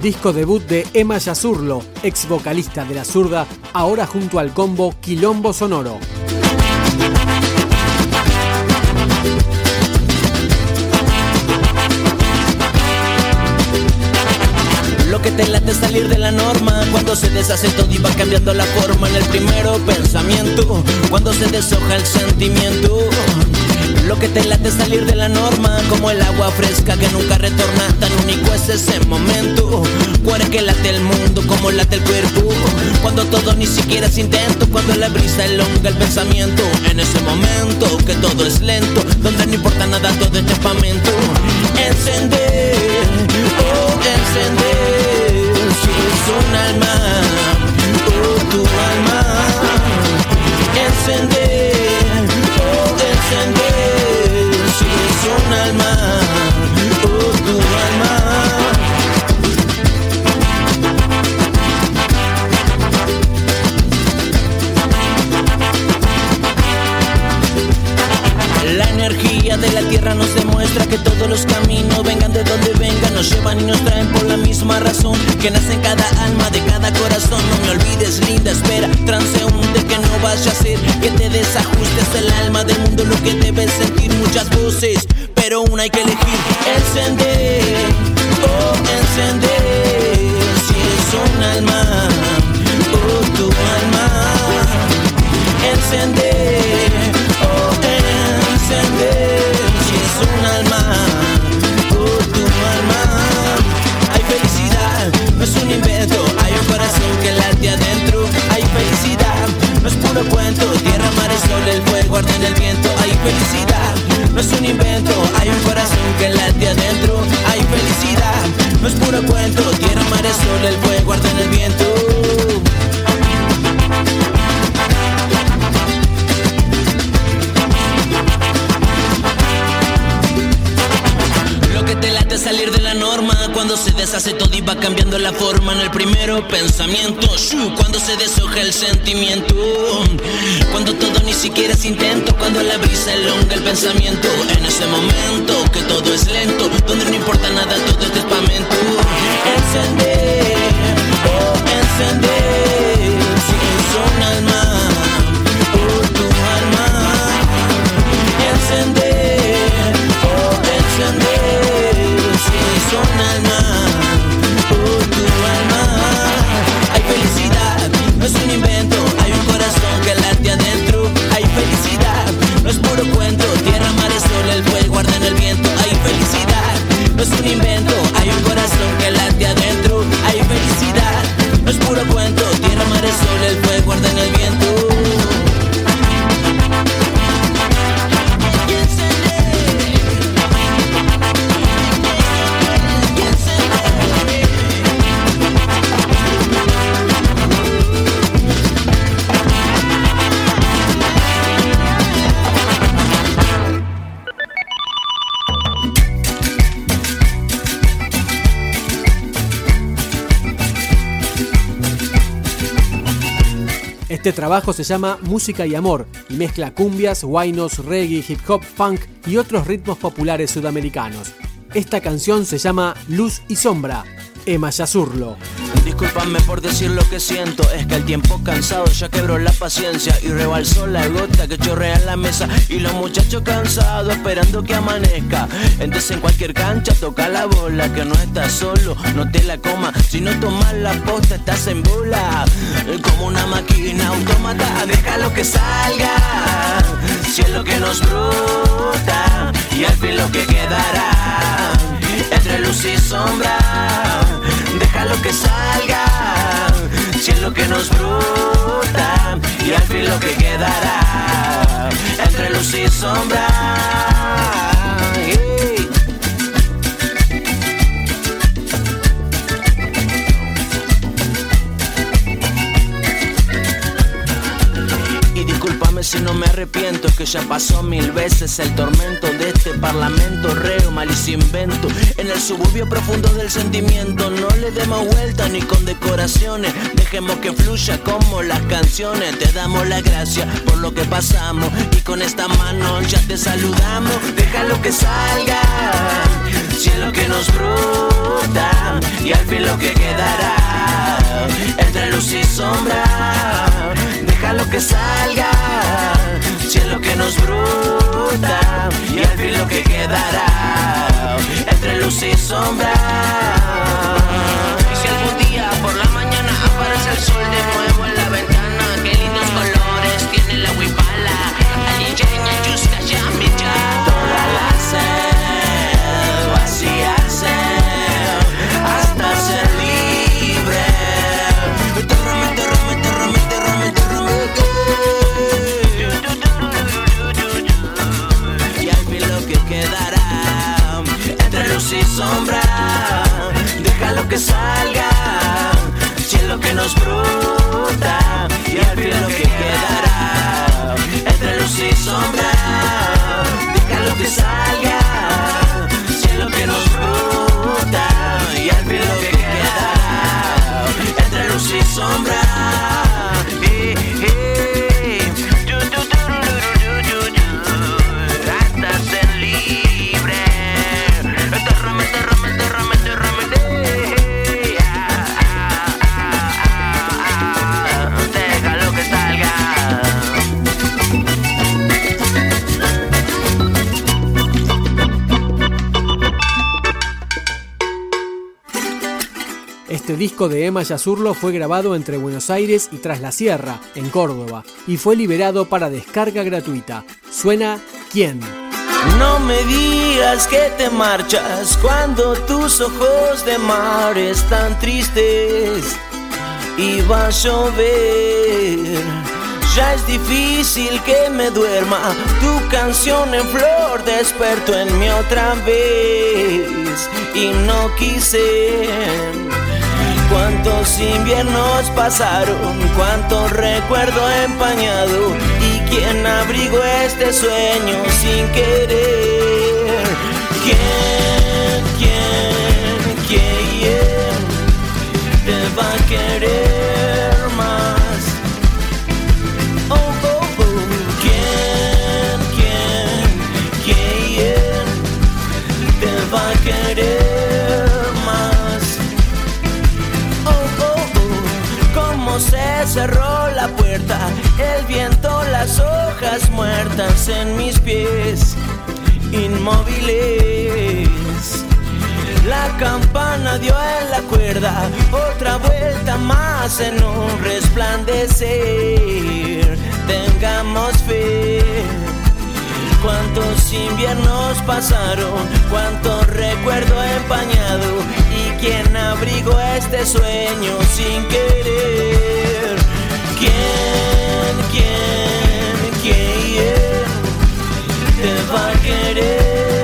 Disco debut de Emma Yazurlo, ex vocalista de La Zurda, ahora junto al combo Quilombo Sonoro. Lo que te late salir de la norma. Cuando se deshace todo y va cambiando la forma En el primero pensamiento. Cuando se deshoja el sentimiento lo que te late salir de la norma Como el agua fresca que nunca retorna. Tan único es ese momento. Cuore que late el mundo como late el cuerpo. Cuando todo ni siquiera es intento Cuando la brisa elonga el pensamiento. En ese momento que todo es lento demuestra que todos los caminos vengan de donde vengan, nos llevan y nos traen por la misma razón que nace en cada alma de cada corazón. No me olvides, linda espera, transeúnte que no vaya a ser que te desajustes el alma del mundo, lo que debes sentir muchas voces pero una hay que elegir. Encender, oh encender, si es un alma, oh tu alma. Encender, pensamiento cuando se deshoja el sentimiento. Cuando todo ni siquiera es intento cuando la brisa elonga el pensamiento. En ese momento que todo es lento donde no importa nada todo es despamento encender oh encender Este trabajo se llama Música y Amor y mezcla cumbias, guainos, reggae, hip hop, funk y otros ritmos populares sudamericanos. Esta canción se llama Luz y Sombra, Emma Yazurlo. Discúlpame por decir lo que siento, es que el tiempo cansado ya quebró la paciencia y rebalsó la gota que chorrea en la mesa y los muchachos cansados esperando que amanezca. Entonces en cualquier cancha toca la bola, que no estás solo, no te la comas, si no tomas la posta estás en bola. Como una máquina automata, déjalo que salga, si es lo que nos brota y al fin lo que quedará entre luz y sombra. Déjalo que salga, si es lo que nos brota y al fin lo que quedará entre luz y sombra. Si no me arrepiento, que ya pasó mil veces el tormento de este parlamento, reo, mal y invento. En el suburbio profundo del sentimiento, no le demos vuelta ni con decoraciones, dejemos que fluya como las canciones. Te damos la gracia por lo que pasamos y con esta mano ya te saludamos. Déjalo que salga, cielo que nos brota y al fin lo que quedará entre luz y sombra. Déjalo que salga, que quedará entre luz y sombra. Este disco de Emma Yazurlo fue grabado entre Buenos Aires y Tras la Sierra, en Córdoba, y fue liberado para descarga gratuita. Suena ¿Quién? No me digas que te marchas cuando tus ojos de mar están tristes y va a llover. Ya es difícil que me duerma, tu canción en flor despertó en mí otra vez y no quise. Cuántos inviernos pasaron, cuánto recuerdo empañado y quién abrigó este sueño sin querer. ¿Quién, La campana dio en la cuerda, otra vuelta más en un resplandecer. Tengamos fe. Cuántos inviernos pasaron, cuánto recuerdo empañado y quién abrigó este sueño sin querer. ¿Quién, quién, quién te va a querer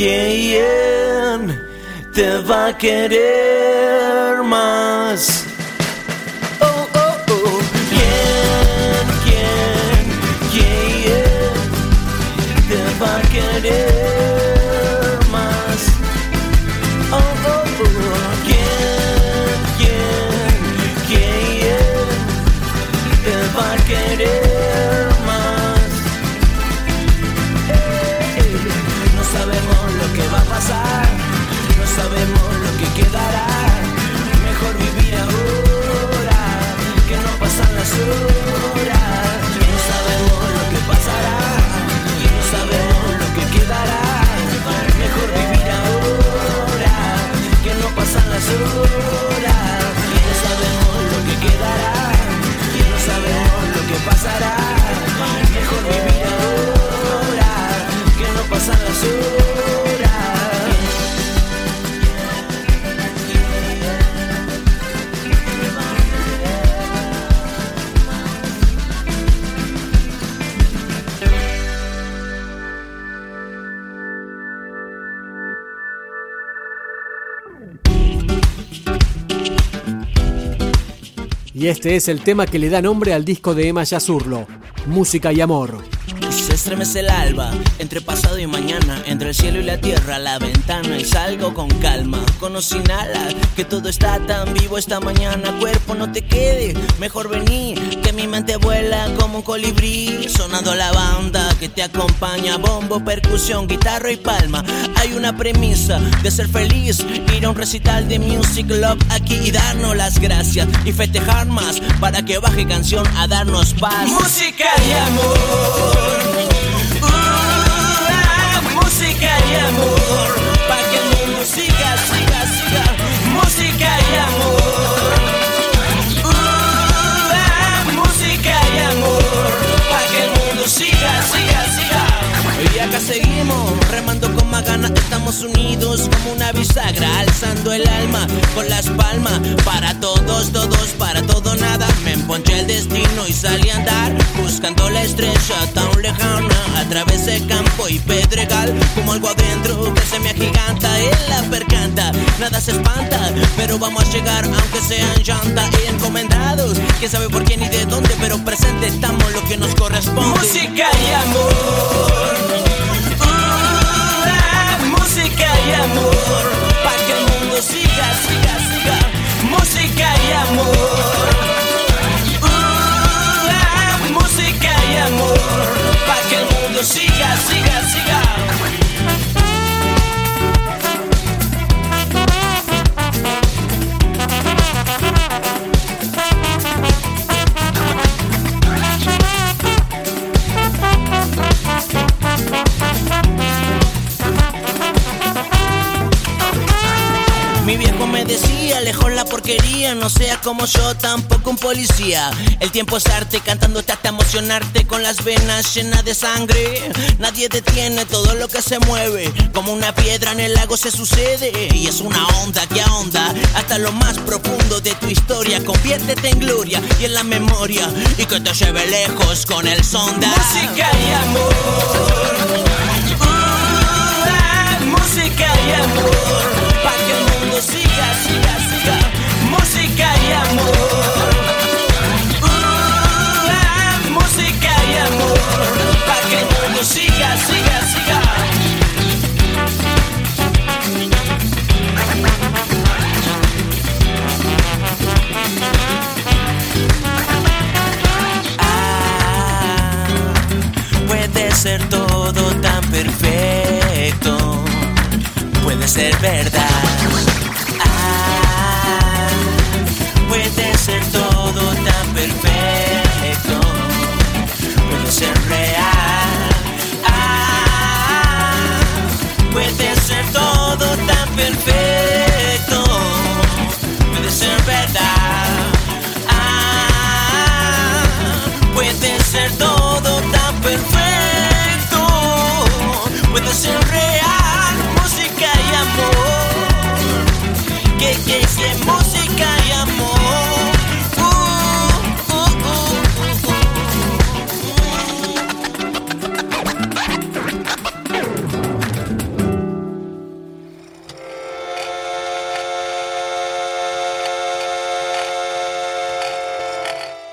quién, te va a querer más? Este es el tema que le da nombre al disco de Emma Yazurlo, Música y Amor. Se estremece el alba, entre pasado y mañana, entre el cielo y la tierra, la ventana y salgo con calma. Conocí nada, que todo está tan vivo esta mañana. Cuerpo, no te quede, mejor vení, que mi mente vuela como un colibrí. Sonando la banda que te acompaña, bombo, percusión, guitarra y palma. Hay una premisa de ser feliz, ir a un recital de Music Love aquí y darnos las gracias y festejar más para que baje canción a darnos paz. Música y amor. Música y amor, para que el mundo siga, siga, siga, música y amor. Música y amor, para que el mundo siga, siga, siga. Y acá seguimos, remando con más ganas, estamos unidos como una bisagra, alzando el alma con las palmas, para todos, todos, para todo, nada. Me emponché el destino y salí a andar, buscando la estrella tan lejana, a través de campo y pedregal, como algo adentro que se me agiganta en la percanta. Nada se espanta, pero vamos a llegar aunque sean llanta y encomendados. Que sabe por qué ni de dónde, pero presente estamos lo que nos corresponde. Música y amor. Música y amor. Para que el mundo siga, siga, siga. Música y amor. Amor. Para que el mundo siga, siga, siga. Seas como yo, tampoco un policía. El tiempo es arte, cantándote hasta emocionarte con las venas llenas de sangre. Nadie detiene todo lo que se mueve, como una piedra en el lago se sucede. Y es una onda que ahonda hasta lo más profundo de tu historia. Conviértete en gloria y en la memoria, y que te lleve lejos con el sonda. Música y amor. Uh, música y amor, ser todo tan perfecto, puede ser verdad.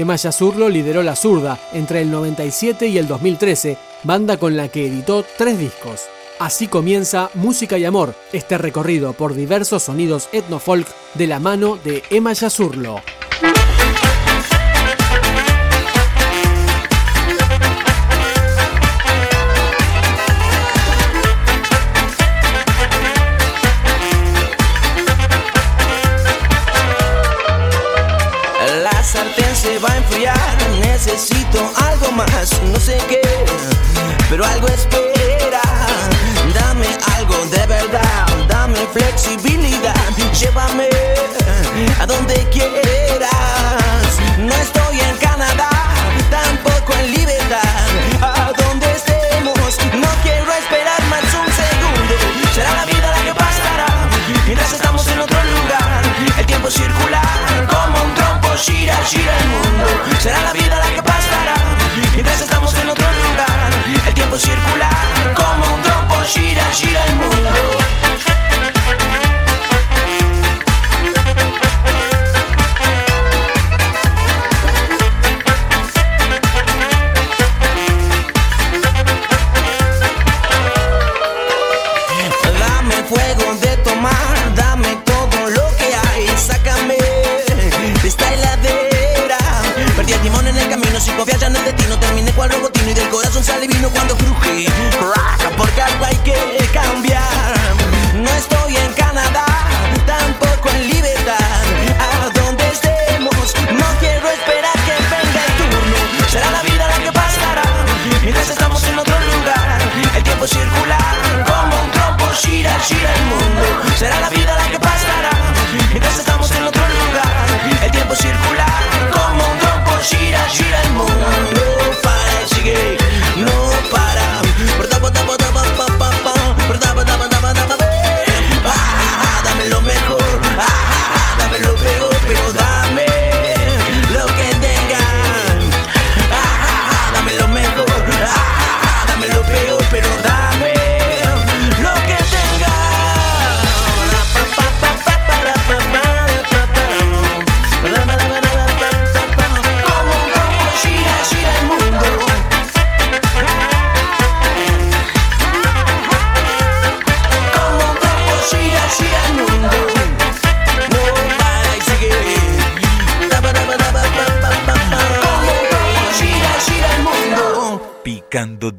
Emma Yazurlo lideró La Zurda entre el 97 y el 2013, banda con la que editó tres discos. Así comienza Música y Amor, este recorrido por diversos sonidos etnofolk de la mano de Emma Yazurlo. La sartén se va a enfriar, necesito algo más, no sé qué, pero algo espera. Dame algo de verdad, dame flexibilidad, llévame a donde quieras. Mientras estamos en otro lugar, el tiempo circular, como un trompo gira, gira el mundo. Será la vida la que